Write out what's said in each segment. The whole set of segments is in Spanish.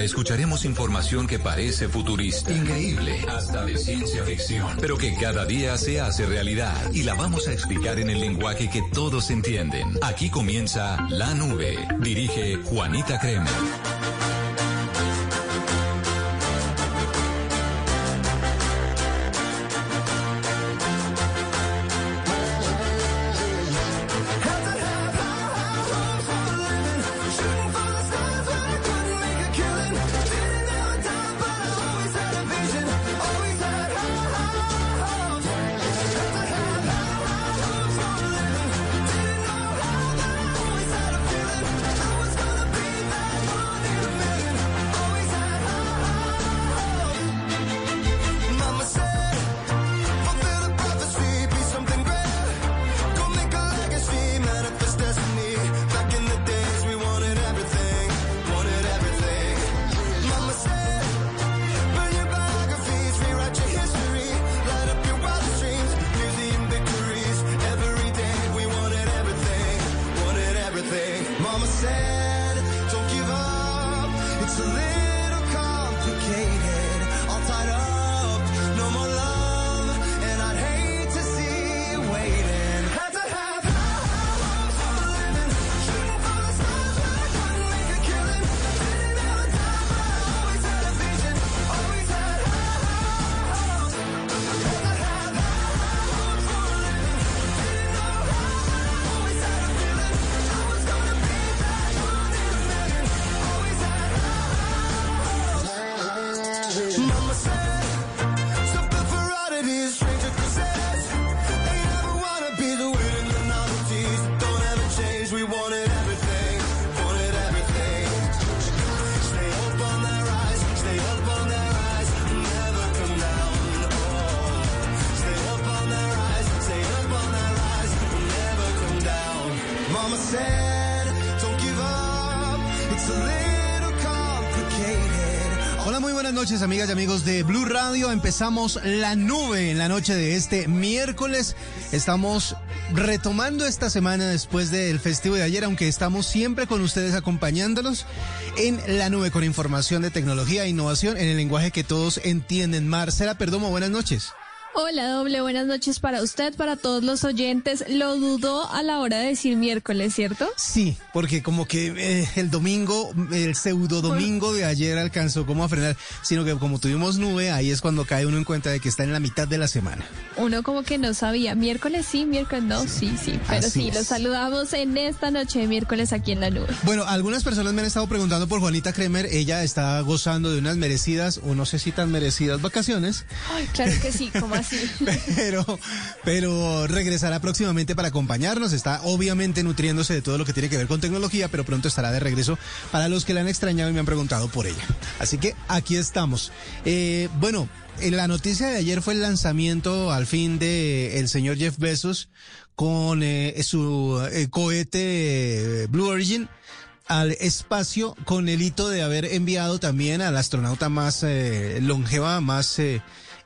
escucharemos información que parece futurista, increíble, hasta de ciencia ficción, pero que cada día se hace realidad y la vamos a explicar en el lenguaje que todos entienden. Aquí comienza La Nube. Dirige Juanita Crema. De Blue Radio. Empezamos la nube en la noche de este miércoles. Estamos retomando esta semana después del festivo de ayer, aunque estamos siempre con ustedes acompañándolos en la nube con información de tecnología e innovación en el lenguaje que todos entienden. Marcela Perdomo, buenas noches. Hola, doble buenas noches para usted, para todos los oyentes. Lo dudó a la hora de decir miércoles, ¿cierto? Sí, porque como que eh, el domingo, el pseudo domingo de ayer alcanzó como a frenar, sino que como tuvimos nube, ahí es cuando cae uno en cuenta de que está en la mitad de la semana. Uno como que no sabía, miércoles sí, miércoles no, sí, sí, pero sí, los saludamos en esta noche de miércoles aquí en la nube. Bueno, algunas personas me han estado preguntando por Juanita Kremer, ella está gozando de unas merecidas, o no sé si tan merecidas vacaciones. Ay, claro que sí, como Pero, pero regresará próximamente para acompañarnos. Está obviamente nutriéndose de todo lo que tiene que ver con tecnología, pero pronto estará de regreso para los que la han extrañado y me han preguntado por ella. Así que aquí estamos. Eh, bueno, la noticia de ayer fue el lanzamiento al fin de el señor Jeff Bezos con eh, su eh, cohete Blue Origin al espacio con el hito de haber enviado también al astronauta más longeva, más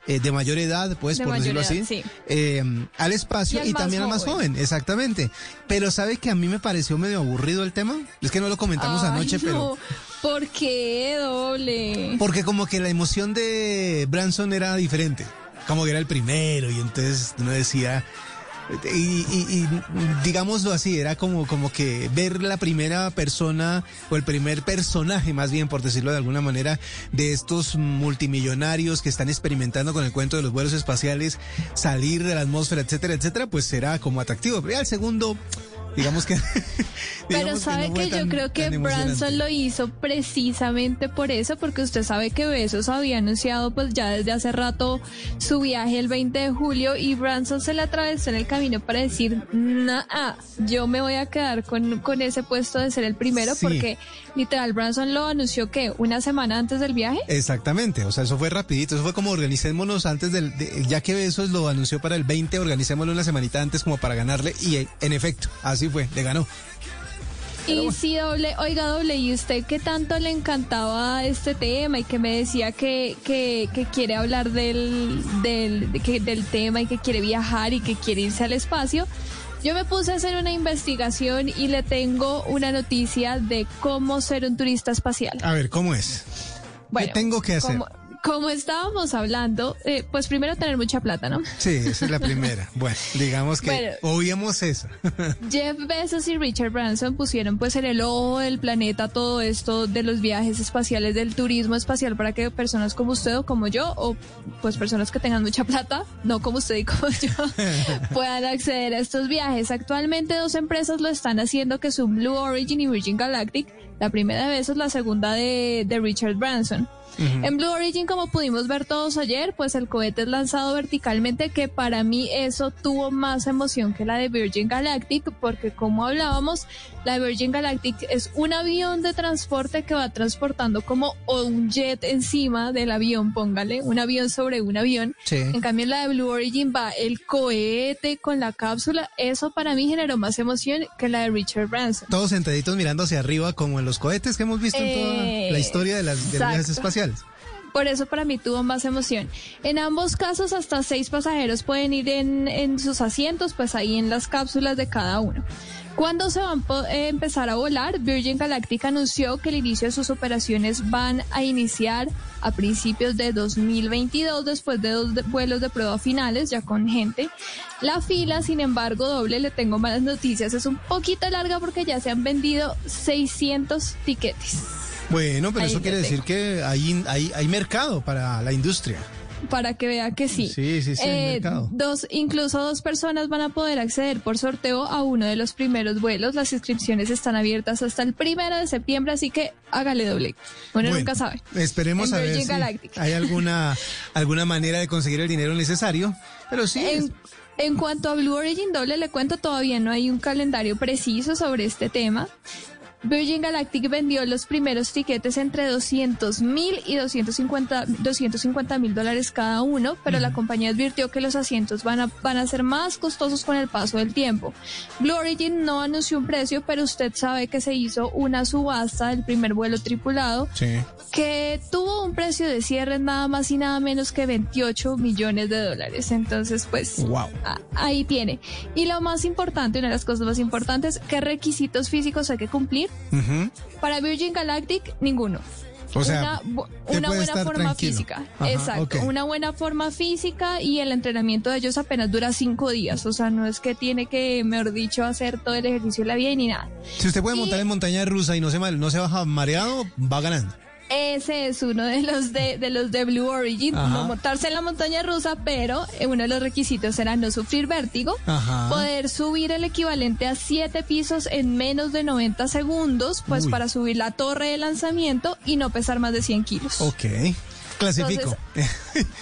eh, de mayor edad, pues, por decirlo así, eh, al espacio y, también al más joven, exactamente. Pero ¿sabe que a mí me pareció medio aburrido el tema? Es que no lo comentamos anoche, pero... ¿Por qué doble? Porque como que la emoción de Branson era diferente. Como que era el primero y entonces uno decía, y, y, digámoslo así, era como, como que ver la primera persona o el primer personaje, más bien por decirlo de alguna manera, de estos multimillonarios que están experimentando con el cuento de los vuelos espaciales, salir de la atmósfera, etcétera, etcétera, pues será como atractivo. Pero ya el segundo digamos que... Pero sabe que, yo creo que Branson lo hizo precisamente por eso, porque usted sabe que Besos había anunciado pues ya desde hace rato su viaje el 20 de julio y Branson se le atravesó en el camino para decir, nah, yo me voy a quedar con, con ese puesto de ser el primero porque literal Branson lo anunció que una semana antes del viaje. Exactamente, o sea, eso fue rapidito, eso fue como organicémonos antes del, ya que Besos lo anunció para el 20, organicémoslo una semanita antes como para ganarle y en efecto, así fue, le ganó. y sí, doble, oiga, doble, ¿y usted qué tanto le encantaba este tema y que me decía que, que, que quiere hablar del, del, del tema y que quiere viajar y que quiere irse al espacio? Yo me puse a hacer una investigación y le tengo una noticia de cómo ser un turista espacial. A ver, ¿cómo es? ¿Qué tengo que hacer? Como estábamos hablando, eh, pues primero tener mucha plata, ¿no? Sí, esa es la primera. bueno, digamos que oíamos eso. Jeff Bezos y Richard Branson pusieron pues en el ojo del planeta todo esto de los viajes espaciales, del turismo espacial para que personas como usted o como yo, o pues personas que tengan mucha plata, no como usted y como yo, puedan acceder a estos viajes. Actualmente dos empresas lo están haciendo que son Blue Origin y Virgin Galactic. La primera de Bezos, la segunda de, de Richard Branson. En Blue Origin, como pudimos ver todos ayer, pues el cohete es lanzado verticalmente, que para mí eso tuvo más emoción que la de Virgin Galactic, porque como hablábamos, la Virgin Galactic es un avión de transporte que va transportando como un jet encima del avión, póngale, un avión sobre un avión. En cambio, en la de Blue Origin va el cohete con la cápsula. Eso para mí generó más emoción que la de Richard Branson. Todos sentaditos mirando hacia arriba, como en los cohetes que hemos visto en toda la eh, historia de las de viajes espaciales. Por eso para mí tuvo más emoción. En ambos casos, hasta seis pasajeros pueden ir en, sus asientos, pues ahí en las cápsulas de cada uno. ¿Cuándo se van a eh, empezar a volar? Virgin Galactic anunció que el inicio de sus operaciones van a iniciar a principios de 2022 después de dos vuelos de prueba finales ya con gente. La fila, sin embargo, doble, le tengo malas noticias, es un poquito larga porque ya se han vendido 600 tiquetes. Bueno, pero eso quiere decir que hay, hay, hay mercado para la industria para que vea que sí. Sí, sí, sí. Eh, dos, incluso dos personas van a poder acceder por sorteo a uno de los primeros vuelos. Las inscripciones están abiertas hasta el primero de septiembre, así que hágale doble. Bueno, nunca sabe. Esperemos a ver si hay alguna, alguna manera de conseguir el dinero necesario, pero sí. En, en cuanto a Blue Origin doble, le cuento todavía no hay un calendario preciso sobre este tema. Virgin Galactic vendió los primeros tiquetes entre 200 mil y 250 mil dólares cada uno, pero la compañía advirtió que los asientos van a, van a ser más costosos con el paso del tiempo. Blue Origin no anunció un precio, pero usted sabe que se hizo una subasta del primer vuelo tripulado que tuvo un precio de cierre nada más y nada menos que 28 millones de dólares. Entonces, pues ahí tiene. Y lo más importante, una de las cosas más importantes, ¿qué requisitos físicos hay que cumplir? Para Virgin Galactic, ninguno. O sea, una, buena forma física. Exacto. Una buena forma física y el entrenamiento de ellos apenas dura cinco días. O sea, no es que tiene que, mejor dicho, hacer todo el ejercicio de la vida ni nada. Si usted puede montar en montaña rusa y no se, no se baja mareado, va ganando. Ese es uno de los de, de los de Blue Origin, no montarse en la montaña rusa, pero eh, uno de los requisitos era no sufrir vértigo, poder subir el equivalente a siete pisos en menos de 90 segundos, pues para subir la torre de lanzamiento y no pesar más de 100 kilos. Ok. Clasifico.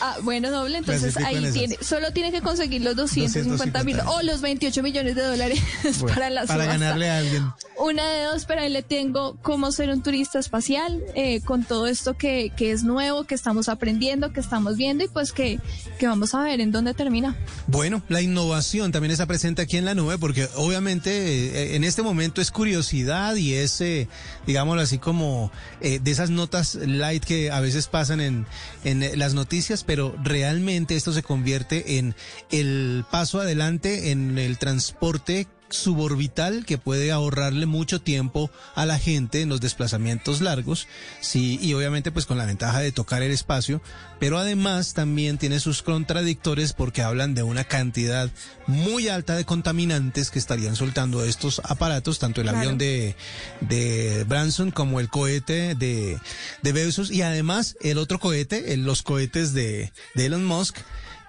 ah, bueno, doble, entonces ahí tiene, solo tiene que conseguir los 250 mil o los 28 millones de dólares para la Para ganarle a alguien. Una de dos, pero ahí le tengo cómo ser un turista espacial, eh, con todo esto que, que es nuevo, que estamos aprendiendo, que estamos viendo y pues que, que vamos a ver en dónde termina. Bueno, la innovación también está presente aquí en la nube porque obviamente eh, en este momento es curiosidad y es, eh, digámoslo así, como de esas notas light que a veces pasan en, en, las noticias, pero realmente esto se convierte en el paso adelante en el transporte suborbital que puede ahorrarle mucho tiempo a la gente en los desplazamientos largos, sí, y obviamente pues con la ventaja de tocar el espacio, pero además también tiene sus contradictores porque hablan de una cantidad muy alta de contaminantes que estarían soltando estos aparatos, tanto el avión de, de Branson como el cohete de, de Bezos y además el otro cohete, los cohetes de, de Elon Musk,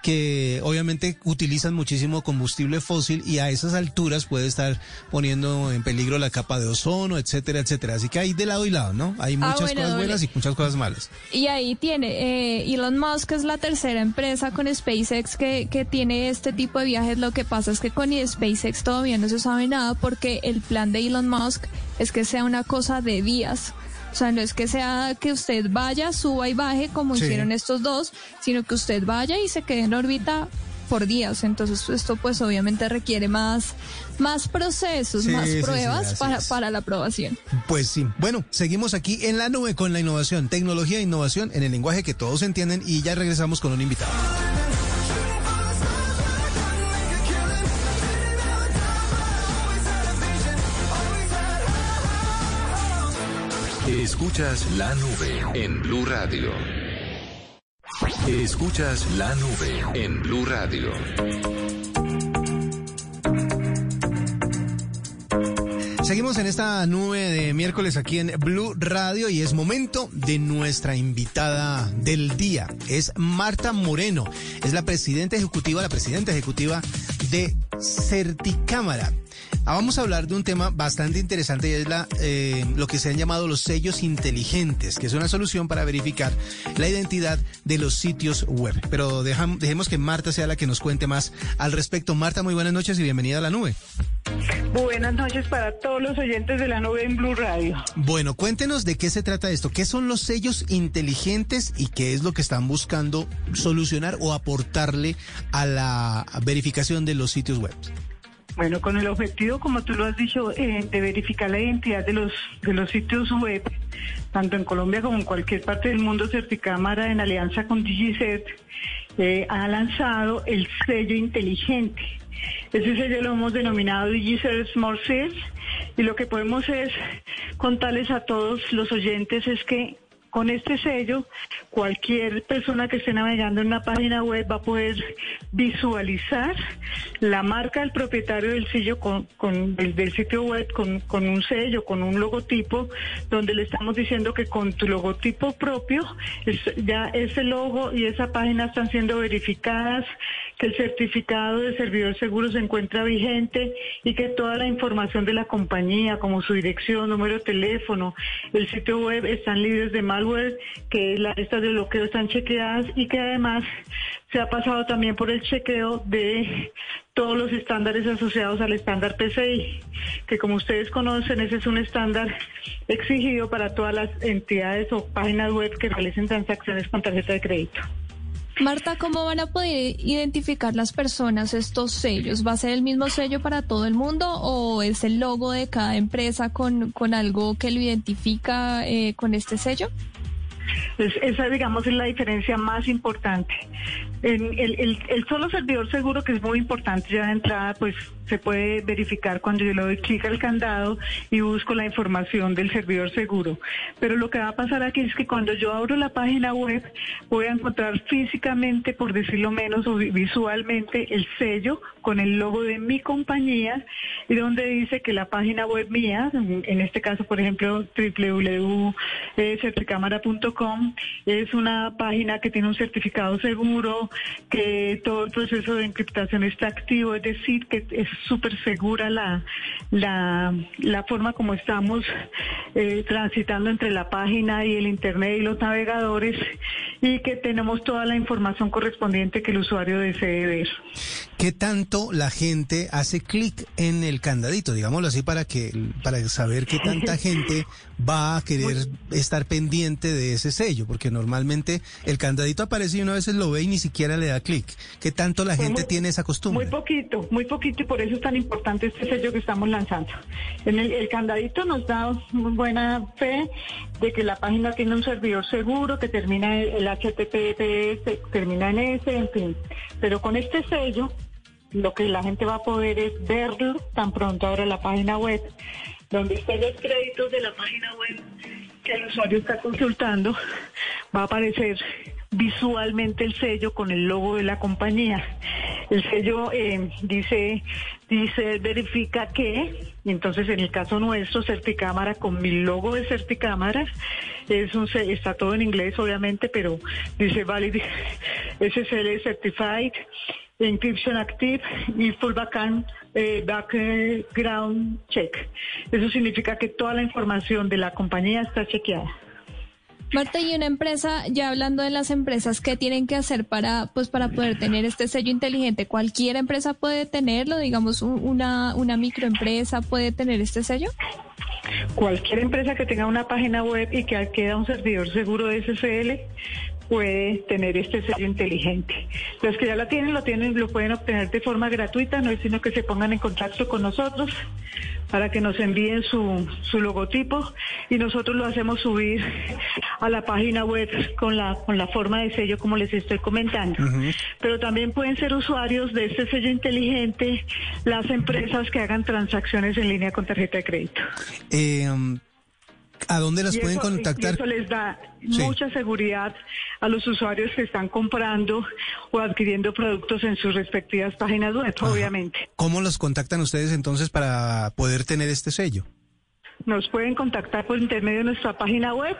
que obviamente utilizan muchísimo combustible fósil y a esas alturas puede estar poniendo en peligro la capa de ozono, etcétera, etcétera. Así que hay de lado y lado, ¿no? Hay ah, muchas cosas buenas y muchas cosas malas. Y ahí tiene, eh, Elon Musk es la tercera empresa con SpaceX que, que tiene este tipo de viajes. Lo que pasa es que con SpaceX todavía no se sabe nada porque el plan de Elon Musk es que sea una cosa de días. O sea, no es que sea que usted vaya, suba y baje como hicieron estos dos, sino que usted vaya y se quede en órbita por días. Entonces esto pues obviamente requiere más, más procesos, más pruebas para, para la aprobación. Pues sí. Bueno, seguimos aquí en la nube con la innovación, tecnología e innovación en el lenguaje que todos entienden y ya regresamos con un invitado. Escuchas la nube en Blue Radio. Escuchas la nube en Blue Radio. Seguimos en esta nube de miércoles aquí en Blue Radio y es momento de nuestra invitada del día. Es Marta Moreno, es la presidenta ejecutiva, la presidenta ejecutiva de Certicámara. Ah, vamos a hablar de un tema bastante interesante y es la, eh, lo que se han llamado los sellos inteligentes, que es una solución para verificar la identidad de los sitios web. Pero dejemos que Marta sea la que nos cuente más al respecto. Marta, muy buenas noches y bienvenida a la nube. Buenas noches para todos los oyentes de la nube en Blue Radio. Bueno, cuéntenos de qué se trata esto. ¿Qué son los sellos inteligentes y qué es lo que están buscando solucionar o aportarle a la verificación de los sitios web? Bueno, con el objetivo, como tú lo has dicho, eh, de verificar la identidad de los, de los sitios web, tanto en Colombia como en cualquier parte del mundo, Certicámara, en alianza con DigiCert, eh, ha lanzado el sello inteligente. Ese sello lo hemos denominado DigiCert Smart Sales y lo que podemos es contarles a todos los oyentes es que con este sello, cualquier persona que esté navegando en una página web va a poder visualizar la marca del propietario del sello con, del, sitio web con, un sello, con un logotipo, donde le estamos diciendo que con tu logotipo propio ya ese logo y esa página están siendo verificadas, que el certificado de servidor seguro se encuentra vigente y que toda la información de la compañía, como su dirección, número de teléfono, el sitio web están libres de mal que las listas de bloqueo están chequeadas y que además se ha pasado también por el chequeo de todos los estándares asociados al estándar PCI, que como ustedes conocen, ese es un estándar exigido para todas las entidades o páginas web que realicen transacciones con tarjeta de crédito. Marta, ¿cómo van a poder identificar las personas estos sellos? ¿Va a ser el mismo sello para todo el mundo o es el logo de cada empresa con, con algo que lo identifica eh, con este sello? Esa, digamos, es la diferencia más importante. El, solo servidor seguro, que es muy importante ya de entrada, pues se puede verificar cuando yo le doy clic al candado y busco la información del servidor seguro. Pero lo que va a pasar aquí es que cuando yo abro la página web, voy a encontrar físicamente, por decirlo menos, o visualmente, el sello con el logo de mi compañía y donde dice que la página web mía, en este caso, por ejemplo, www.certicámara.com, es una página que tiene un certificado seguro, que todo el proceso de encriptación está activo, es decir, que es súper segura la, la, la, forma como estamos eh, transitando entre la página y el Internet y los navegadores y que tenemos toda la información correspondiente que el usuario desee ver. ¿Qué tanto la gente hace clic en el candadito, digámoslo así, para que para saber qué tanta gente va a querer estar pendiente de ese sello? Porque normalmente el candadito aparece y una vez lo ve y ni siquiera le da clic. ¿Qué tanto la gente tiene esa costumbre? Muy poquito, muy poquito y por eso es tan importante este sello que estamos lanzando. En el, el candadito nos da muy buena fe de que la página tiene un servidor seguro, que termina el HTTPS, termina en S, en fin. Pero con este sello lo que la gente va a poder es verlo tan pronto ahora la página web, donde están los créditos de la página web que el usuario está consultando, va a aparecer visualmente el sello con el logo de la compañía. El sello eh, dice, dice, verifica que, entonces en el caso nuestro, Certicámara con mi logo de Certicámara, es un, está todo en inglés obviamente, pero dice valid SSL Certified Encryption Active y Full Background, eh, background Check. Eso significa que toda la información de la compañía está chequeada. Marta, y una empresa, ya hablando de las empresas, ¿qué tienen que hacer para, pues, para poder tener este sello inteligente? ¿Cualquier empresa puede tenerlo? Digamos, una, una microempresa puede tener este sello. Cualquier empresa que tenga una página web y que queda un servidor seguro de SSL puede tener este sello inteligente. Los que ya la tienen, lo tienen, lo pueden obtener de forma gratuita, no es sino que se pongan en contacto con nosotros para que nos envíen su, su logotipo y nosotros lo hacemos subir a la página web con la, con la forma de sello como les estoy comentando. Pero también pueden ser usuarios de este sello inteligente las empresas que hagan transacciones en línea con tarjeta de crédito. Eh, um, ¿A dónde las pueden contactar? eso les da mucha seguridad a los usuarios que están comprando o adquiriendo productos en sus respectivas páginas web, obviamente. ¿Cómo los contactan ustedes entonces para poder tener este sello? Nos pueden contactar por intermedio de nuestra página web.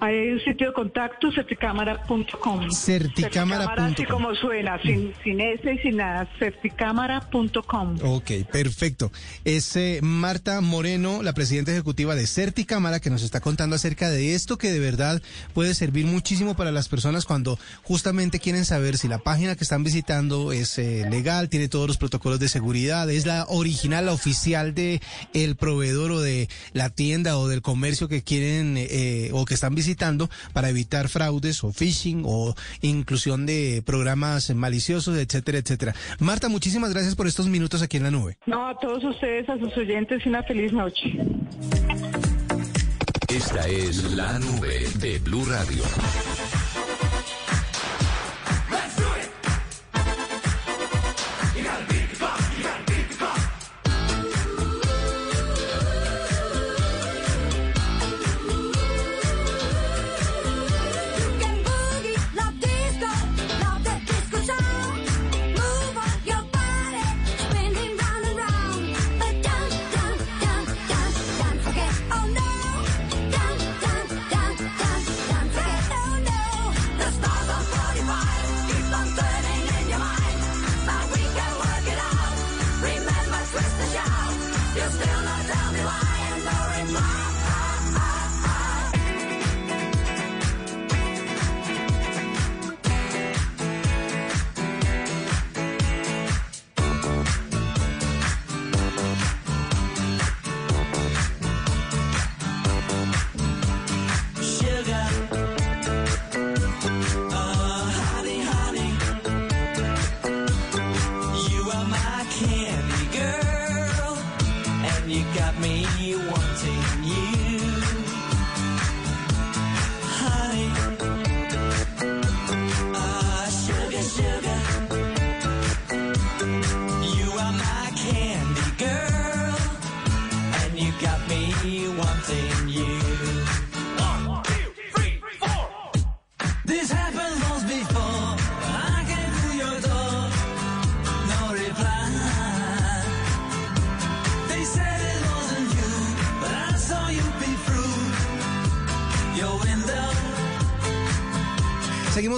Hay un sitio de contacto, certicámara.com. Certicámara.com. Así como suena, sin, sin S y sin nada, certicámara.com. Ok, perfecto. Es eh, Marta Moreno, la presidenta ejecutiva de Certicámara, que nos está contando acerca de esto que de verdad puede servir muchísimo para las personas cuando justamente quieren saber si la página que están visitando es eh, legal, tiene todos los protocolos de seguridad, es la original, la oficial de el proveedor o de la tienda o del comercio que quieren eh, o que están visitando para evitar fraudes o phishing o inclusión de programas maliciosos, etcétera, etcétera. Marta, muchísimas gracias por estos minutos aquí en la nube. No, a todos ustedes, a sus oyentes, una feliz noche. Esta es la nube de Blue Radio.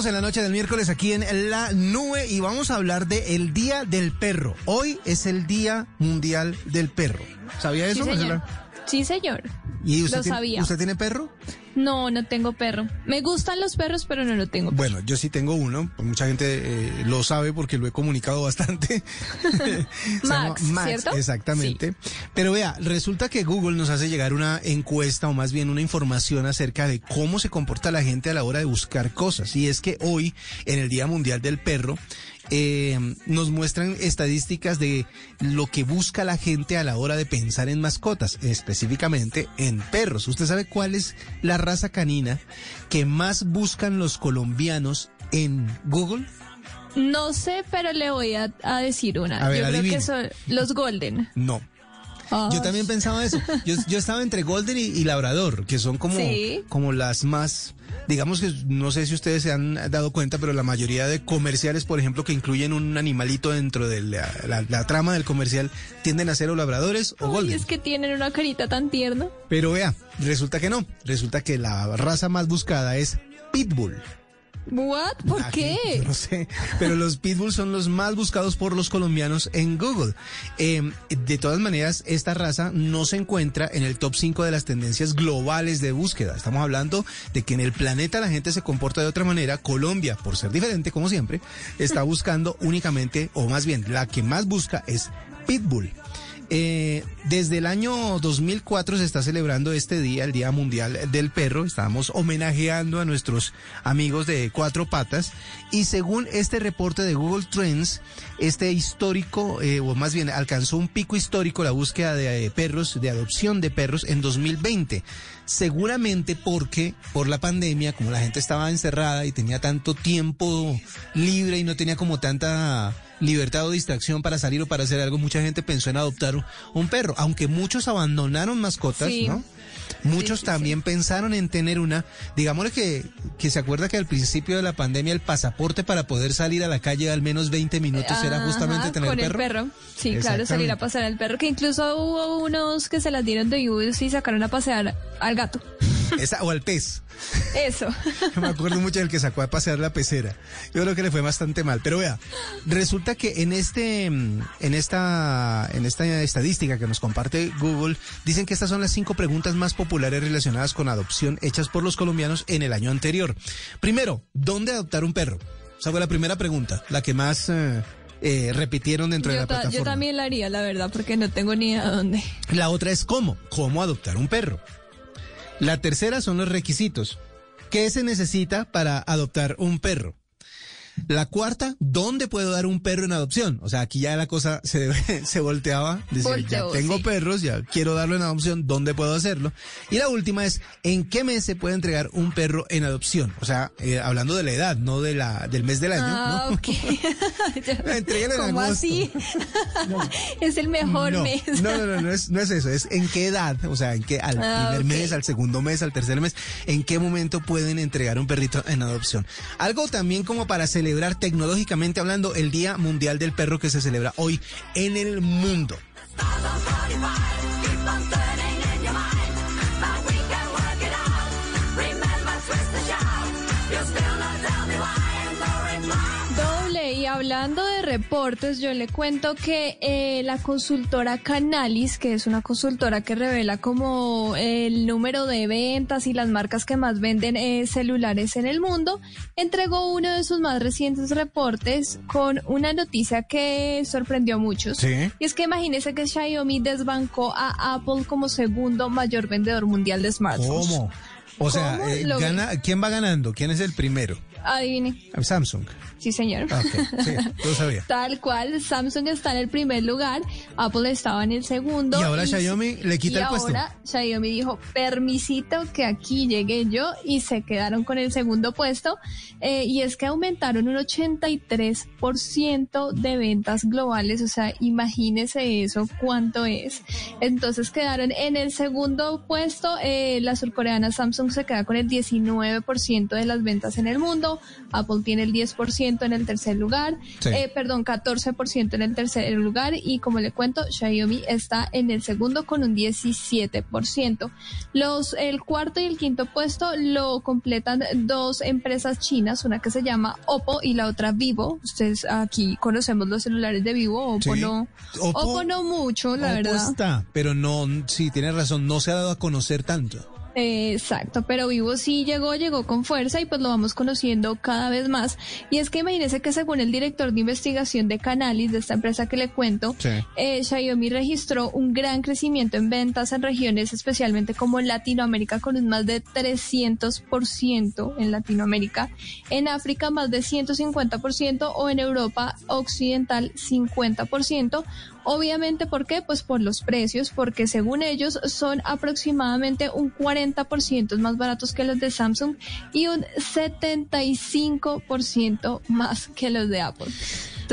En la noche del miércoles aquí en La Nube y vamos a hablar de el Día del Perro. Hoy es el Día Mundial del Perro. ¿Sabía eso, sí. Sí, señor. ¿Y usted lo tiene, sabía. ¿Usted tiene perro? No, no tengo perro. Me gustan los perros, pero no lo tengo. Bueno, yo sí tengo uno. Mucha gente eh, lo sabe porque lo he comunicado bastante. Max, Max, ¿cierto? Exactamente. Pero vea, resulta que Google nos hace llegar una encuesta o más bien una información acerca de cómo se comporta la gente a la hora de buscar cosas. Y es que hoy, en el Día Mundial del Perro, eh, nos muestran estadísticas de lo que busca la gente a la hora de pensar en mascotas, específicamente en perros. ¿Usted sabe cuál es la raza canina que más buscan los colombianos en Google? No sé, pero le voy a, a decir una. A ver, Yo creo que son los Golden. No. Yo también pensaba eso. Yo, yo estaba entre Golden y, y Labrador, que son como, Sí. como las más, digamos que no sé si ustedes se han dado cuenta, pero la mayoría de comerciales, por ejemplo, que incluyen un animalito dentro de la, la- la trama del comercial, tienden a ser o labradores o Ay, golden. es que tienen una carita tan tierna. Pero vea, resulta que no. Resulta que la raza más buscada es Pitbull. What? ¿Por Ah, qué? yo No sé, pero los pitbulls son los más buscados por los colombianos en Google. Eh, de todas maneras, esta raza no se encuentra en el top 5 de las tendencias globales de búsqueda. Estamos hablando de que en el planeta la gente se comporta de otra manera. Colombia, por ser diferente, como siempre, está buscando únicamente, o más bien, la que más busca es pitbull. Eh, desde el año 2004 se está celebrando este día, el Día Mundial del Perro. Estamos homenajeando a nuestros amigos de cuatro patas. Y según este reporte de Google Trends, este histórico, eh, o más bien alcanzó un pico histórico la búsqueda de eh, perros, de adopción de perros en 2020. Seguramente porque por la pandemia, como la gente estaba encerrada y tenía tanto tiempo libre y no tenía como tanta libertad o distracción para salir o para hacer algo, mucha gente pensó en adoptar un perro, aunque muchos abandonaron mascotas, ¿no? Muchos también pensaron en tener una, digámosle que, que se acuerda que al principio de la pandemia el pasaporte para poder salir a la calle al menos 20 minutos era justamente tener con perro. el perro. Sí, claro, salir a pasear al perro, que incluso hubo unos que se las dieron de bus y sacaron a pasear al gato. Esa, o al pez. Eso. Me acuerdo mucho del que sacó a pasear la pecera. Yo creo que le fue bastante mal. Pero vea, resulta que en este, en esta, en esta estadística que nos comparte Google, dicen que estas son las cinco preguntas más populares relacionadas con adopción hechas por los colombianos en el año anterior. Primero, ¿dónde adoptar un perro? Esa fue la primera pregunta, la que más eh, eh, repitieron dentro de la plataforma. Yo también la haría, la verdad, porque no tengo ni a dónde. La otra es cómo, cómo adoptar un perro. La tercera son los requisitos. ¿Qué se necesita para adoptar un perro? La cuarta, ¿dónde puedo dar un perro en adopción? O sea, aquí ya la cosa se, se volteaba. Decir, ya tengo perros, ya quiero darlo en adopción, ¿dónde puedo hacerlo? Y la última es, ¿en qué mes se puede entregar un perro en adopción? O sea, eh, hablando de la edad, no de la del mes del año. Ah, ¿no? ok. ¿Cómo así? Es el mejor mes. no, no, no, no es, no es eso, es en qué edad, o sea, en qué, al Ah, primer mes, al segundo mes, al tercer mes, en qué momento pueden entregar un perrito en adopción. Algo también como para celebrar tecnológicamente hablando el Día Mundial del Perro que se celebra hoy en el mundo. Y hablando de reportes, yo le cuento que eh, la consultora Canalis, que es una consultora que revela como el número de ventas y las marcas que más venden eh, celulares en el mundo, entregó uno de sus más recientes reportes con una noticia que sorprendió a muchos. Sí. Y es que imagínese que Xiaomi desbancó a Apple como segundo mayor vendedor mundial de smartphones. ¿Cómo? O sea, ¿Cómo eh, gana, ¿quién va ganando? ¿Quién es el primero? Adivine. Samsung. Sí, señor. Ah, ok, sí, yo sabía. Tal cual, Samsung está en el primer lugar, Apple estaba en el segundo. Y ahora Xiaomi le quita y el puesto. ahora Xiaomi dijo, permisito que aquí llegué yo y se quedaron con el segundo puesto. Eh, y es que aumentaron un 83% de ventas globales, o sea, imagínese eso, cuánto es. Entonces quedaron en el segundo puesto, eh, la surcoreana Samsung se queda con el 19% de las ventas en el mundo, Apple tiene el 10% en el tercer lugar, Sí. eh, perdón, 14% en el tercer lugar y como le cuento, Xiaomi está en el segundo con un 17%. Los, el cuarto y el quinto puesto lo completan dos empresas chinas, una que se llama Oppo y la otra Vivo. Ustedes aquí conocemos los celulares de Vivo, Oppo Sí. no, Oppo- Oppo no mucho, la Oppo verdad. está, pero no, sí, tienes razón, no se ha dado a conocer tanto. Exacto, pero Vivo sí llegó, llegó con fuerza y pues lo vamos conociendo cada vez más. Y es que imagínese que según el director de investigación de Canalis, de esta empresa que le cuento, Sí. eh, Xiaomi registró un gran crecimiento en ventas en regiones, especialmente como en Latinoamérica, con un más de 300% en Latinoamérica, en África más de 150% o en Europa Occidental 50%. Obviamente, ¿por qué? Pues por los precios, porque según ellos son aproximadamente un 40% más baratos que los de Samsung y un 75% más que los de Apple.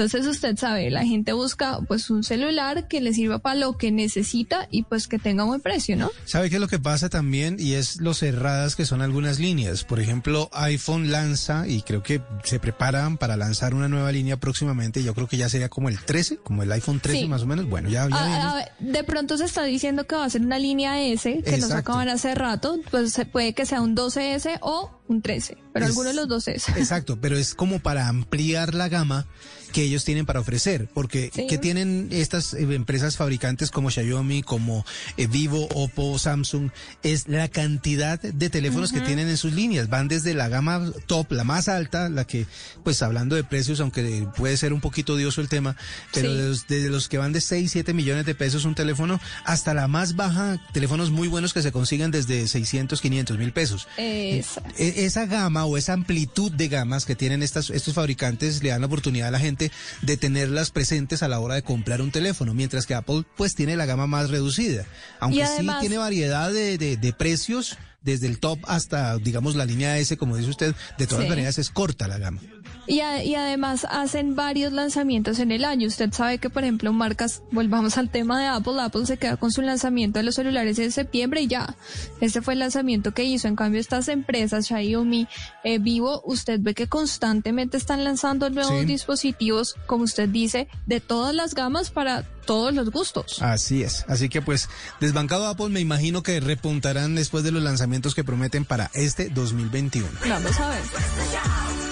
Entonces usted sabe, la gente busca pues un celular que le sirva para lo que necesita y pues que tenga buen precio, ¿no? ¿Sabe qué es lo que pasa también? Y es lo cerradas que son algunas líneas. Por ejemplo, iPhone lanza y creo que se preparan para lanzar una nueva línea próximamente. Yo creo que ya sería como el 13, como el iPhone 13 Sí. más o menos. Bueno, ya, ya A- a- de pronto se está diciendo que va a ser una línea S, que nos Exacto. acaban hace rato, pues puede que sea un 12S o un 13, pero Es- alguno de los dos S. Exacto, pero es como para ampliar la gama que ellos tienen para ofrecer, porque Sí. que tienen estas eh, empresas fabricantes como Xiaomi, como eh, Vivo, Oppo, Samsung, es la cantidad de teléfonos que tienen en sus líneas. Van desde la gama top, la más alta, la que, pues hablando de precios, aunque puede ser un poquito odioso el tema, pero Sí. de los- desde los que van de 6, 7 millones de pesos un teléfono, hasta la más baja, teléfonos muy buenos que se consiguen desde 600, 500 mil pesos. E- esa gama o esa amplitud de gamas que tienen estas, estos fabricantes le dan la oportunidad a la gente de tenerlas presentes a la hora de comprar un teléfono, mientras que Apple pues tiene la gama más reducida. Aunque además- sí tiene variedad de, de- de precios, desde el top hasta, digamos, la línea S, como dice usted, de todas Sí. maneras es corta la gama. Y, y además hacen varios lanzamientos en el año. Usted sabe que, por ejemplo, marcas, volvamos al tema de Apple, Apple se queda con su lanzamiento de los celulares en septiembre y ya. Este fue el lanzamiento que hizo. En cambio, estas empresas, Xiaomi, eh, Vivo, usted ve que constantemente están lanzando nuevos dispositivos, como usted dice, de todas las gamas para todos los gustos. Así es. Así que pues, desbancado Apple, me imagino que repuntarán después de los lanzamientos que prometen para este 2021. Vamos a ver.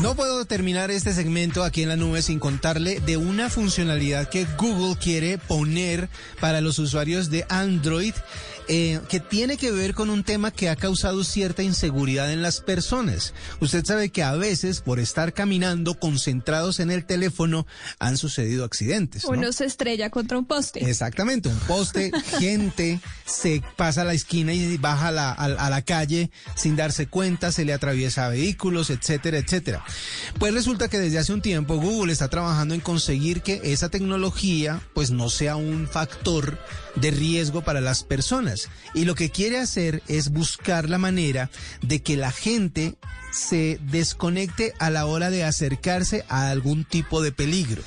No puedo terminar este segmento aquí en la nube sin contarle de una funcionalidad que Google quiere poner para los usuarios de Android eh, que tiene que ver con un tema que ha causado cierta inseguridad en las personas. Usted sabe que a veces por estar caminando concentrados en el teléfono han sucedido accidentes. Uno se estrella contra un poste. Exactamente, un poste, gente se pasa a la esquina y baja a la, a la calle sin darse cuenta, se le atraviesa vehículos, etcétera, etcétera. Pues resulta que desde hace un tiempo Google está trabajando en conseguir que esa tecnología pues no sea un factor de riesgo para las personas. Y lo que quiere hacer es buscar la manera de que la gente se desconecte a la hora de acercarse a algún tipo de peligro.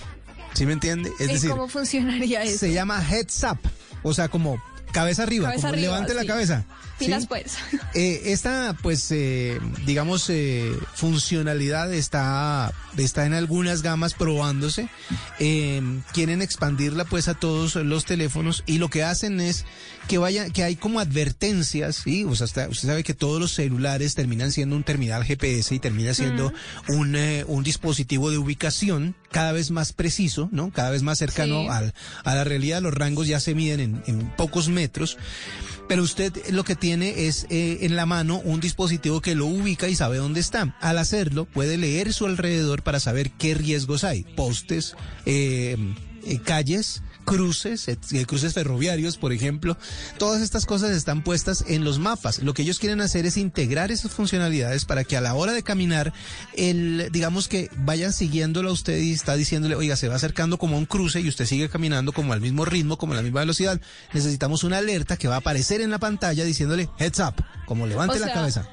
¿Sí me entiende? Es decir, cómo funcionaría eso? Se llama heads up, o sea, como cabeza arriba, como levante la cabeza. Pilas pues. Eh, esta, pues, eh, digamos, eh, funcionalidad está, está en algunas gamas probándose. quieren expandirla, pues, a todos los teléfonos y lo que hacen es que vaya, que hay como advertencias, ¿sí? O sea, usted sabe que todos los celulares terminan siendo un terminal GPS y termina siendo un, un dispositivo de ubicación cada vez más preciso, ¿no? Cada vez más cercano al, a la realidad. Los rangos ya se miden en, en pocos metros. Pero usted lo que tiene es eh, en la mano un dispositivo que lo ubica y sabe dónde está. Al hacerlo, puede leer su alrededor para saber qué riesgos hay. Postes, eh, eh calles, cruces, eh, cruces ferroviarios, por ejemplo. Todas estas cosas están puestas en los mapas. Lo que ellos quieren hacer es integrar esas funcionalidades para que a la hora de caminar, el, digamos que vayan siguiéndolo a usted y está diciéndole, oiga, se va acercando como a un cruce y usted sigue caminando como al mismo ritmo, como a la misma velocidad. Necesitamos una alerta que va a aparecer en la pantalla diciéndole heads up, como levante la cabeza.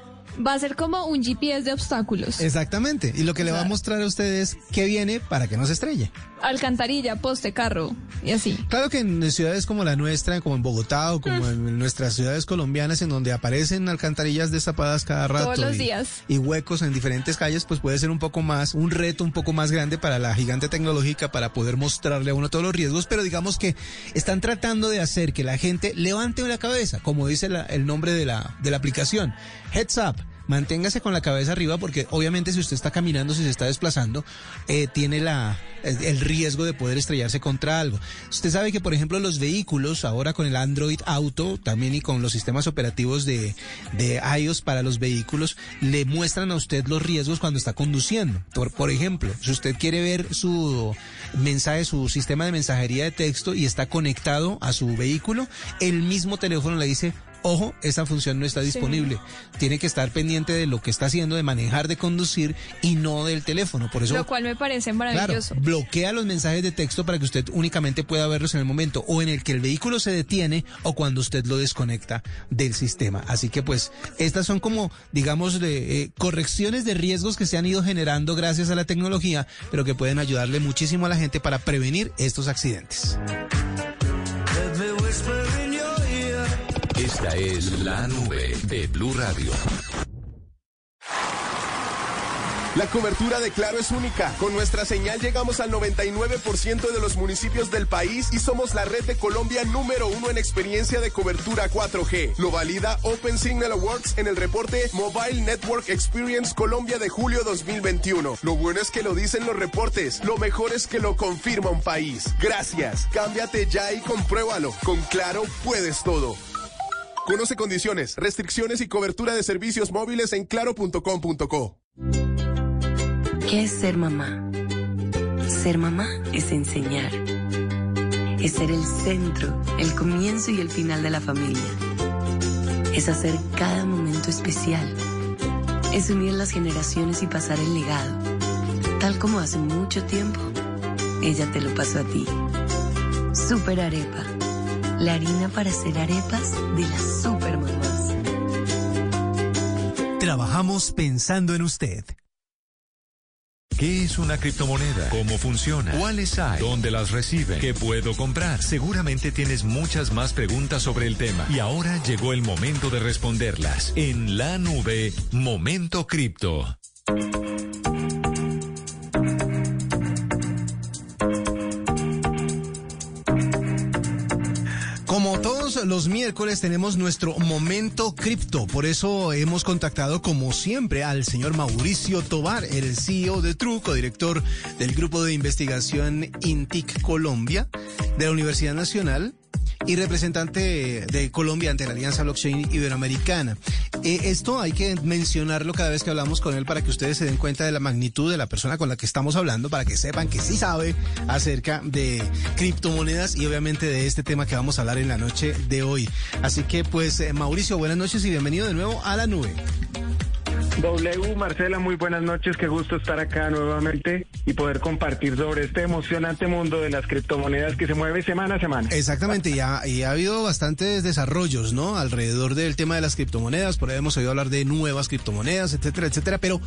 Va a ser como un GPS de obstáculos. Exactamente. Y lo que le va a mostrar a ustedes qué viene para que no se estrelle. Alcantarilla, poste, carro y así. Claro que en ciudades como la nuestra, como en Bogotá o como en nuestras ciudades colombianas, en donde aparecen alcantarillas destapadas cada rato. Todos los días. Y huecos en diferentes calles, pues puede ser un poco más, un reto un poco más grande para la gigante tecnológica para poder mostrarle a uno todos los riesgos. Pero digamos que están tratando de hacer que la gente levante la cabeza, como dice el nombre de la, de la aplicación. Heads up manténgase con la cabeza arriba porque obviamente si usted está caminando, si se está desplazando, eh, tiene la, el riesgo de poder estrellarse contra algo. Usted sabe que, por ejemplo, los vehículos, ahora con el Android Auto, también y con los sistemas operativos de, de iOS para los vehículos, le muestran a usted los riesgos cuando está conduciendo. Por, por ejemplo, si usted quiere ver su mensaje, su sistema de mensajería de texto y está conectado a su vehículo, el mismo teléfono le dice, ojo, esa función no está disponible. Tiene que estar pendiente de lo que está haciendo, de manejar, de conducir y no del teléfono. Por eso, lo cual me parece maravilloso. bloquea los mensajes de texto para que usted únicamente pueda verlos en el momento o en el que el vehículo se detiene o cuando usted lo desconecta del sistema. Así que pues estas son como, digamos, de, eh, correcciones de riesgos que se han ido generando gracias a la tecnología, pero que pueden ayudarle muchísimo a la gente para prevenir estos accidentes. Esta es la nube de Blue Radio. La cobertura de Claro es única. Con nuestra señal llegamos al 99% de los municipios del país y somos la red de Colombia número uno en experiencia de cobertura 4G. Lo valida Open Signal Awards en el reporte Mobile Network Experience Colombia de julio 2021. Lo bueno es que lo dicen los reportes. Lo mejor es que lo confirma un país. Gracias. Cámbiate ya y compruébalo. Con Claro puedes todo. Conoce condiciones, restricciones y cobertura de servicios móviles en claro.com.co. ¿Qué es ser mamá? Ser mamá es enseñar. Es ser el centro, el comienzo y el final de la familia. Es hacer cada momento especial. Es unir las generaciones y pasar el legado. Tal como hace mucho tiempo, ella te lo pasó a ti. Super Arepa la harina para hacer arepas de las supermamás. Trabajamos pensando en usted. ¿Qué es una criptomoneda? ¿Cómo funciona? ¿Cuáles hay? ¿Dónde las reciben? ¿Qué puedo comprar? Seguramente tienes muchas más preguntas sobre el tema y ahora llegó el momento de responderlas. En la nube, Momento Cripto. Los miércoles tenemos nuestro momento cripto, por eso hemos contactado como siempre al señor Mauricio Tobar, el CEO de Truco, director del grupo de investigación INTIC Colombia de la Universidad Nacional y representante de Colombia ante la Alianza Blockchain Iberoamericana. Eh, esto hay que mencionarlo cada vez que hablamos con él para que ustedes se den cuenta de la magnitud de la persona con la que estamos hablando, para que sepan que sí sabe acerca de criptomonedas y obviamente de este tema que vamos a hablar en la noche de hoy. Así que pues eh, Mauricio, buenas noches y bienvenido de nuevo a la nube. W, Marcela, muy buenas noches. Qué gusto estar acá nuevamente y poder compartir sobre este emocionante mundo de las criptomonedas que se mueve semana a semana. Exactamente, y ha, y ha habido bastantes desarrollos, ¿no? Alrededor del tema de las criptomonedas. Por ahí hemos oído hablar de nuevas criptomonedas, etcétera, etcétera. Pero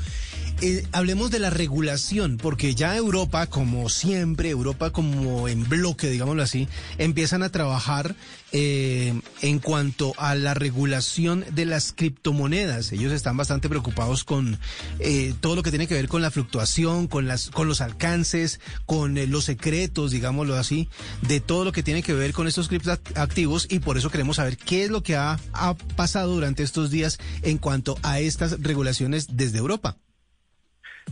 eh, hablemos de la regulación, porque ya Europa, como siempre, Europa como en bloque, digámoslo así, empiezan a trabajar eh, en cuanto a la regulación de las criptomonedas. Ellos están bastante preocupados con eh, todo lo que tiene que ver con la fluctuación, con las, con los alcances, con eh, los secretos, digámoslo así, de todo lo que tiene que ver con estos criptoactivos y por eso queremos saber qué es lo que ha, ha pasado durante estos días en cuanto a estas regulaciones desde Europa.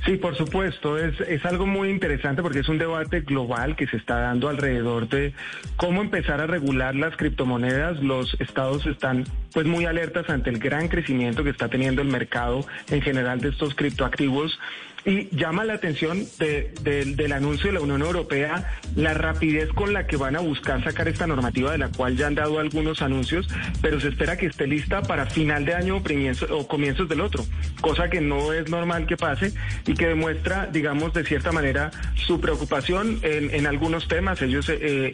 Sí, por supuesto, es, es algo muy interesante porque es un debate global que se está dando alrededor de cómo empezar a regular las criptomonedas. Los estados están pues muy alertas ante el gran crecimiento que está teniendo el mercado en general de estos criptoactivos y llama la atención del anuncio de la Unión Europea la rapidez con la que van a buscar sacar esta normativa de la cual ya han dado algunos anuncios, pero se espera que esté lista para final de año o, comienzos del otro, cosa que no es normal que pase y que demuestra, digamos, de cierta manera su preocupación en, algunos temas. Ellos eh,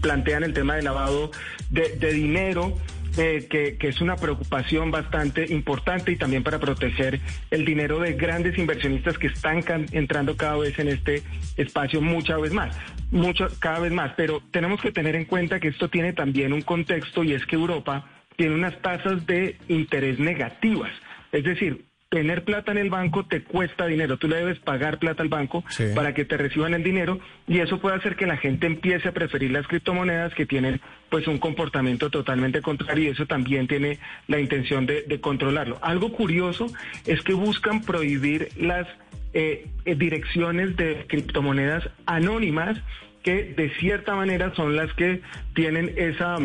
plantean el tema de lavado de dinero eh, que, es una preocupación bastante importante y también para proteger el dinero de grandes inversionistas que están entrando cada vez en este espacio muchas vez más, mucho, cada vez más. Pero tenemos que tener en cuenta que esto tiene también un contexto y es que Europa tiene unas tasas de interés negativas. Es decir, tener plata en el banco te cuesta dinero. Tú le debes pagar plata al banco para que te reciban el dinero y eso puede hacer que la gente empiece a preferir las criptomonedas que tienen pues un comportamiento totalmente contrario y eso también tiene la intención de, controlarlo. Algo curioso es que buscan prohibir las eh, eh, direcciones de criptomonedas anónimas que de cierta manera son las que tienen esa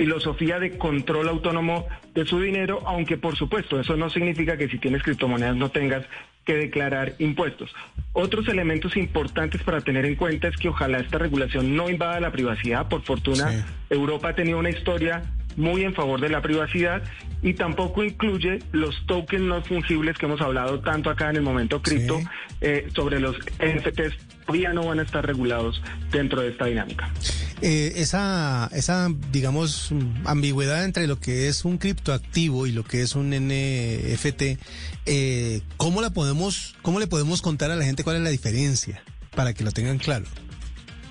filosofía de control autónomo de su dinero, aunque por supuesto eso no significa que si tienes criptomonedas no tengas que declarar impuestos. Otros elementos importantes para tener en cuenta es que ojalá esta regulación no invada la privacidad. Por fortuna, Europa ha tenido una historia muy en favor de la privacidad y tampoco incluye los tokens no fungibles que hemos hablado tanto acá en el momento cripto eh, sobre los NFTs todavía no van a estar regulados dentro de esta dinámica. Eh, esa, esa, digamos, ambigüedad entre lo que es un criptoactivo y lo que es un NFT, eh, ¿cómo la podemos, cómo le podemos contar a la gente cuál es la diferencia para que lo tengan claro?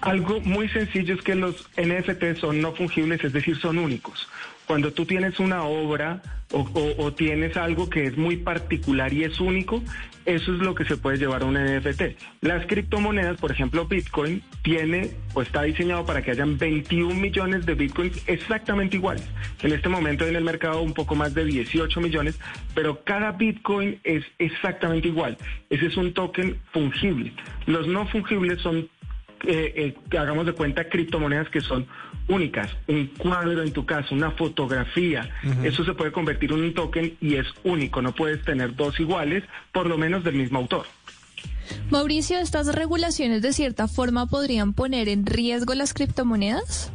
Algo muy sencillo es que los NFT son no fungibles, es decir, son únicos. Cuando tú tienes una obra o, tienes algo que es muy particular y es único, eso es lo que se puede llevar a un NFT. Las criptomonedas, por ejemplo, Bitcoin, tiene o está diseñado para que hayan 21 millones de Bitcoins exactamente iguales. En este momento en el mercado un poco más de 18 millones, pero cada Bitcoin es exactamente igual. Ese es un token fungible. Los no fungibles son eh, eh, hagamos de cuenta criptomonedas que son únicas, un cuadro en tu caso, una fotografía, eso se puede convertir en un token y es único, no puedes tener dos iguales, por lo menos del mismo autor. Mauricio, ¿estas regulaciones de cierta forma podrían poner en riesgo las criptomonedas?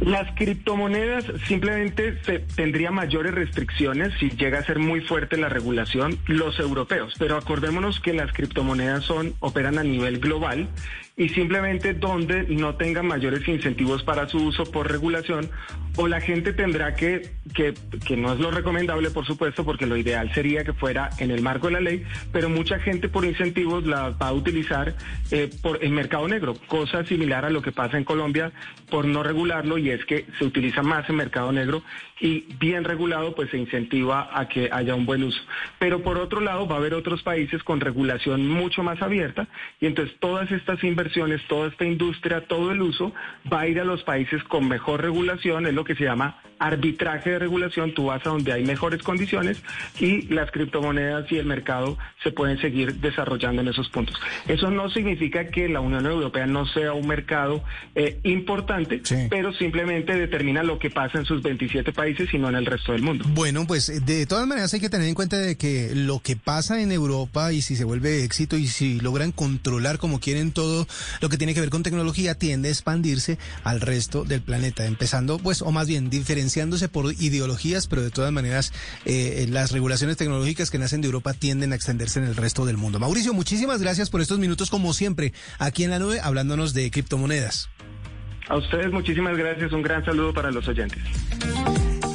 Las criptomonedas simplemente se, tendría mayores restricciones si llega a ser muy fuerte la regulación los europeos, pero acordémonos que las criptomonedas son operan a nivel global y simplemente donde no tengan mayores incentivos para su uso por regulación o la gente tendrá que, que, que no es lo recomendable, por supuesto, porque lo ideal sería que fuera en el marco de la ley, pero mucha gente por incentivos la va a utilizar eh, por el mercado negro, cosa similar a lo que pasa en Colombia por no regularlo y es que se utiliza más en mercado negro y bien regulado pues se incentiva a que haya un buen uso. Pero por otro lado va a haber otros países con regulación mucho más abierta y entonces todas estas inversiones, toda esta industria, todo el uso va a ir a los países con mejor regulación, es lo que se llama arbitraje de regulación, tú vas a donde hay mejores condiciones y las criptomonedas y el mercado se pueden seguir desarrollando en esos puntos. Eso no significa que la Unión Europea no sea un mercado eh, importante, pero simplemente determina lo que pasa en sus 27 países y no en el resto del mundo. Bueno, pues eh, de todas maneras hay que tener en cuenta de que lo que pasa en Europa y si se vuelve éxito y si logran controlar como quieren todo lo que tiene que ver con tecnología tiende a expandirse al resto del planeta, empezando pues o más bien diferenciando por ideologías, pero de todas maneras eh, las regulaciones tecnológicas que nacen de Europa tienden a extenderse en el resto del mundo. Mauricio, muchísimas gracias por estos minutos, como siempre, aquí en la nube, hablándonos de criptomonedas. A ustedes muchísimas gracias, un gran saludo para los oyentes.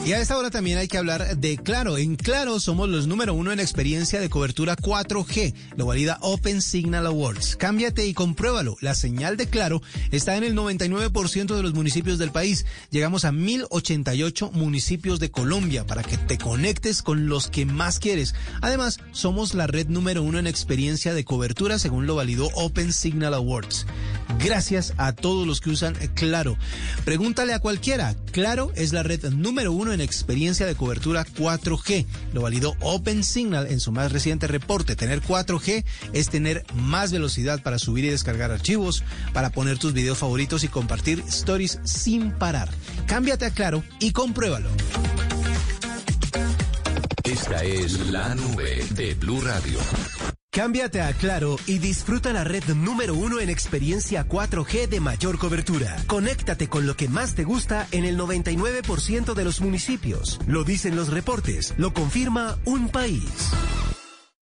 Y a esta hora también hay que hablar de Claro. En Claro somos los número uno en experiencia de cobertura 4G. Lo valida Open Signal Awards. Cámbiate y compruébalo. La señal de Claro está en el 99% de los municipios del país. Llegamos a 1088 municipios de Colombia para que te conectes con los que más quieres. Además, somos la red número uno en experiencia de cobertura según lo validó Open Signal Awards. Gracias a todos los que usan Claro. Pregúntale a cualquiera. Claro es la red número uno en experiencia de cobertura 4G. Lo validó Open Signal en su más reciente reporte. Tener 4G es tener más velocidad para subir y descargar archivos, para poner tus videos favoritos y compartir stories sin parar. Cámbiate a Claro y compruébalo. Esta es la nube de Blue Radio. Cámbiate a Claro y disfruta la red número uno en experiencia 4G de mayor cobertura. Conéctate con lo que más te gusta en el 99% de los municipios. Lo dicen los reportes, lo confirma un país.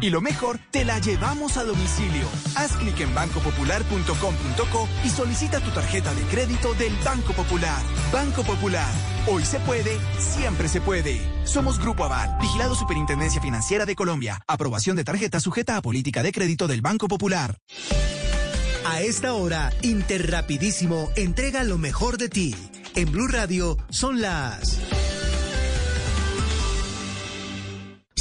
Y lo mejor, te la llevamos a domicilio. Haz clic en bancopopular.com.co y solicita tu tarjeta de crédito del Banco Popular. Banco Popular. Hoy se puede, siempre se puede. Somos Grupo Aval, vigilado Superintendencia Financiera de Colombia. Aprobación de tarjeta sujeta a política de crédito del Banco Popular. A esta hora, Interrapidísimo entrega lo mejor de ti. En Blue Radio son las...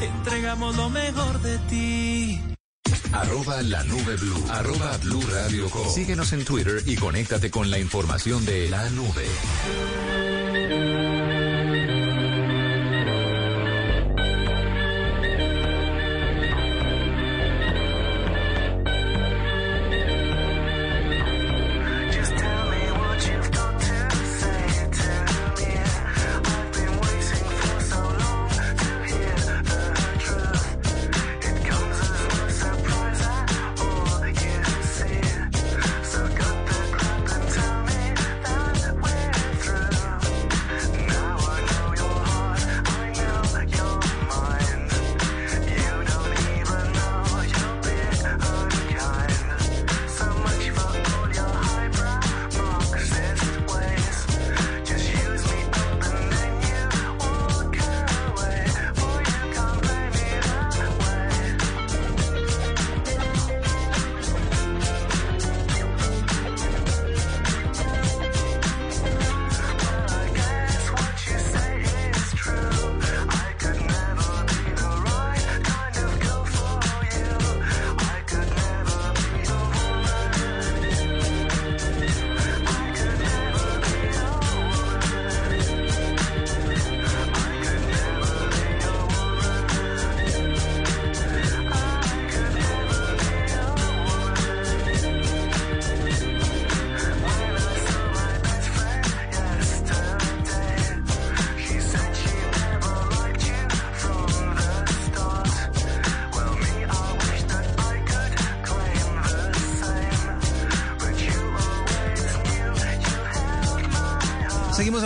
entregamos lo mejor de ti. Arroba la nube blue. Arroba blue radio Síguenos en Twitter y conéctate con la información de la nube.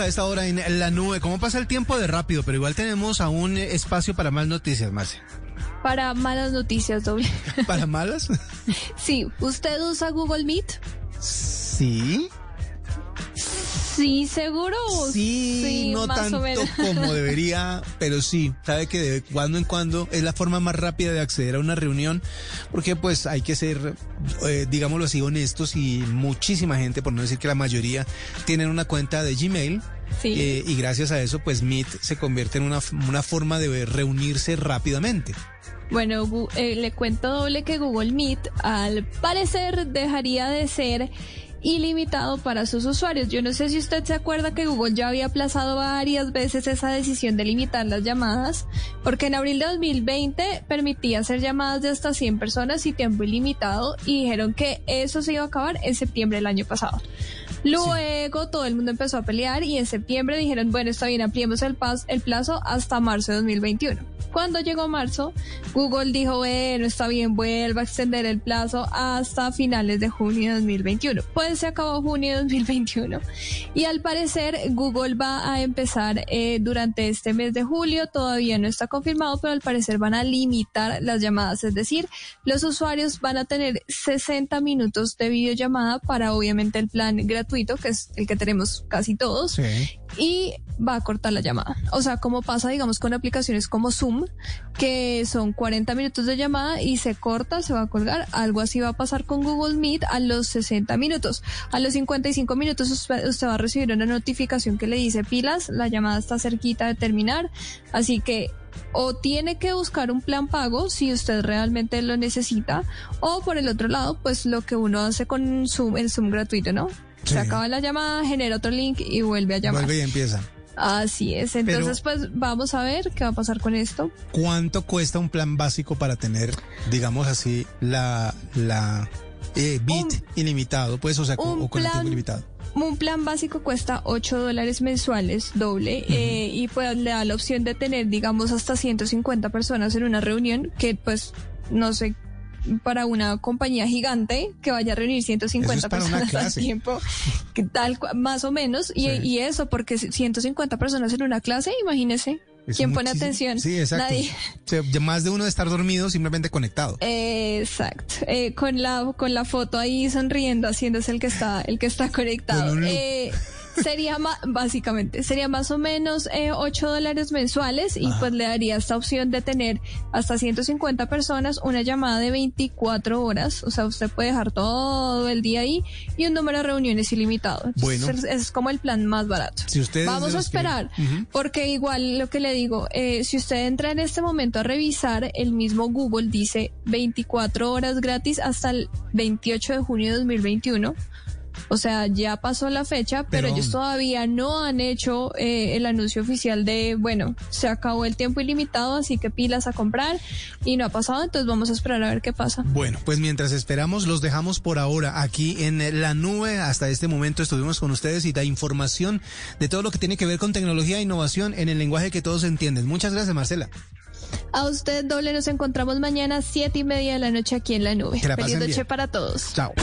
Esta hora en la nube. ¿Cómo pasa el tiempo de rápido? Pero igual tenemos aún espacio para más noticias, Marce. Para malas noticias, doble. ¿Para malas? sí. ¿Usted usa Google Meet? Sí. Sí, seguro. Sí, no tanto como debería, pero sí, sabe que de cuando en cuando es la forma más rápida de acceder a una reunión, porque pues hay que ser, eh, digámoslo así, honestos y muchísima gente, por no decir que la mayoría, tienen una cuenta de Gmail. Eh, y gracias a eso, pues Meet se convierte en una, una forma de reunirse rápidamente. Bueno, eh, le cuento doble que Google Meet al parecer dejaría de ser ilimitado para sus usuarios. Yo no sé si usted se acuerda que Google ya había aplazado varias veces esa decisión de limitar las llamadas, porque en abril de 2020 permitía hacer llamadas de hasta 100 personas y tiempo ilimitado y dijeron que eso se iba a acabar en septiembre del año pasado. Luego todo el mundo empezó a pelear y en septiembre dijeron, bueno, está bien, ampliemos el, el plazo hasta marzo de 2021. Cuando llegó marzo, Google dijo, bueno, está bien, vuelva a extender el plazo hasta finales de junio de 2021. Pues se acabó junio de 2021. Y al parecer Google va a empezar eh, durante este mes de julio, todavía no está confirmado, pero al parecer van a limitar las llamadas, es decir, los usuarios van a tener 60 minutos de videollamada para obviamente el plan gratuito, que es el que tenemos casi todos. Y va a cortar la llamada. O sea, como pasa, digamos, con aplicaciones como Zoom, que son 40 minutos de llamada y se corta, se va a colgar. Algo así va a pasar con Google Meet a los 60 minutos. A los 55 minutos usted, va a recibir una notificación que le dice pilas, la llamada está cerquita de terminar. Así que o tiene que buscar un plan pago si usted realmente lo necesita, o por el otro lado, pues lo que uno hace con Zoom, el Zoom gratuito, ¿no? Se acaba la llamada, genera otro link y vuelve a llamar. Vuelve y empieza. Así es. Entonces, pues vamos a ver qué va a pasar con esto. ¿Cuánto cuesta un plan básico para tener, digamos así, la, la eh, bit ilimitado? Pues, o sea, o con el tiempo ilimitado. Un plan básico cuesta 8 dólares mensuales, doble, eh, y pues le da la opción de tener, digamos, hasta 150 personas en una reunión, que pues no sé para una compañía gigante que vaya a reunir 150 personas al tiempo, tal más o menos, y, eso, porque 150 personas en una clase, imagínese. ¿Quién pone atención? Sí, exacto. Nadie. más de uno de estar dormido, simplemente conectado. exacto. Eh, con la con la foto ahí sonriendo, haciéndose el que está el que está conectado. Eh, sería más, básicamente, sería más o menos eh, 8 dólares mensuales y pues le daría esta opción de tener hasta 150 personas, una llamada de 24 horas, o sea, usted puede dejar todo el día ahí y un número de reuniones ilimitado. Bueno. Es, como el plan más barato. Si Vamos a esperar, porque igual lo que le digo, eh, si usted entra en este momento a revisar, el mismo Google dice 24 horas gratis hasta el 28 de junio de 2021. O sea, ya pasó la fecha, pero, ellos todavía no han hecho eh, el anuncio oficial de, bueno, se acabó el tiempo ilimitado, así que pilas a comprar y no ha pasado, entonces vamos a esperar a ver qué pasa. Bueno, pues mientras esperamos, los dejamos por ahora aquí en la nube. Hasta este momento estuvimos con ustedes y da información de todo lo que tiene que ver con tecnología e innovación en el lenguaje que todos entienden. Muchas gracias, Marcela. A usted, doble, nos encontramos mañana siete y media de la noche aquí en la nube. Feliz noche para todos. Chao.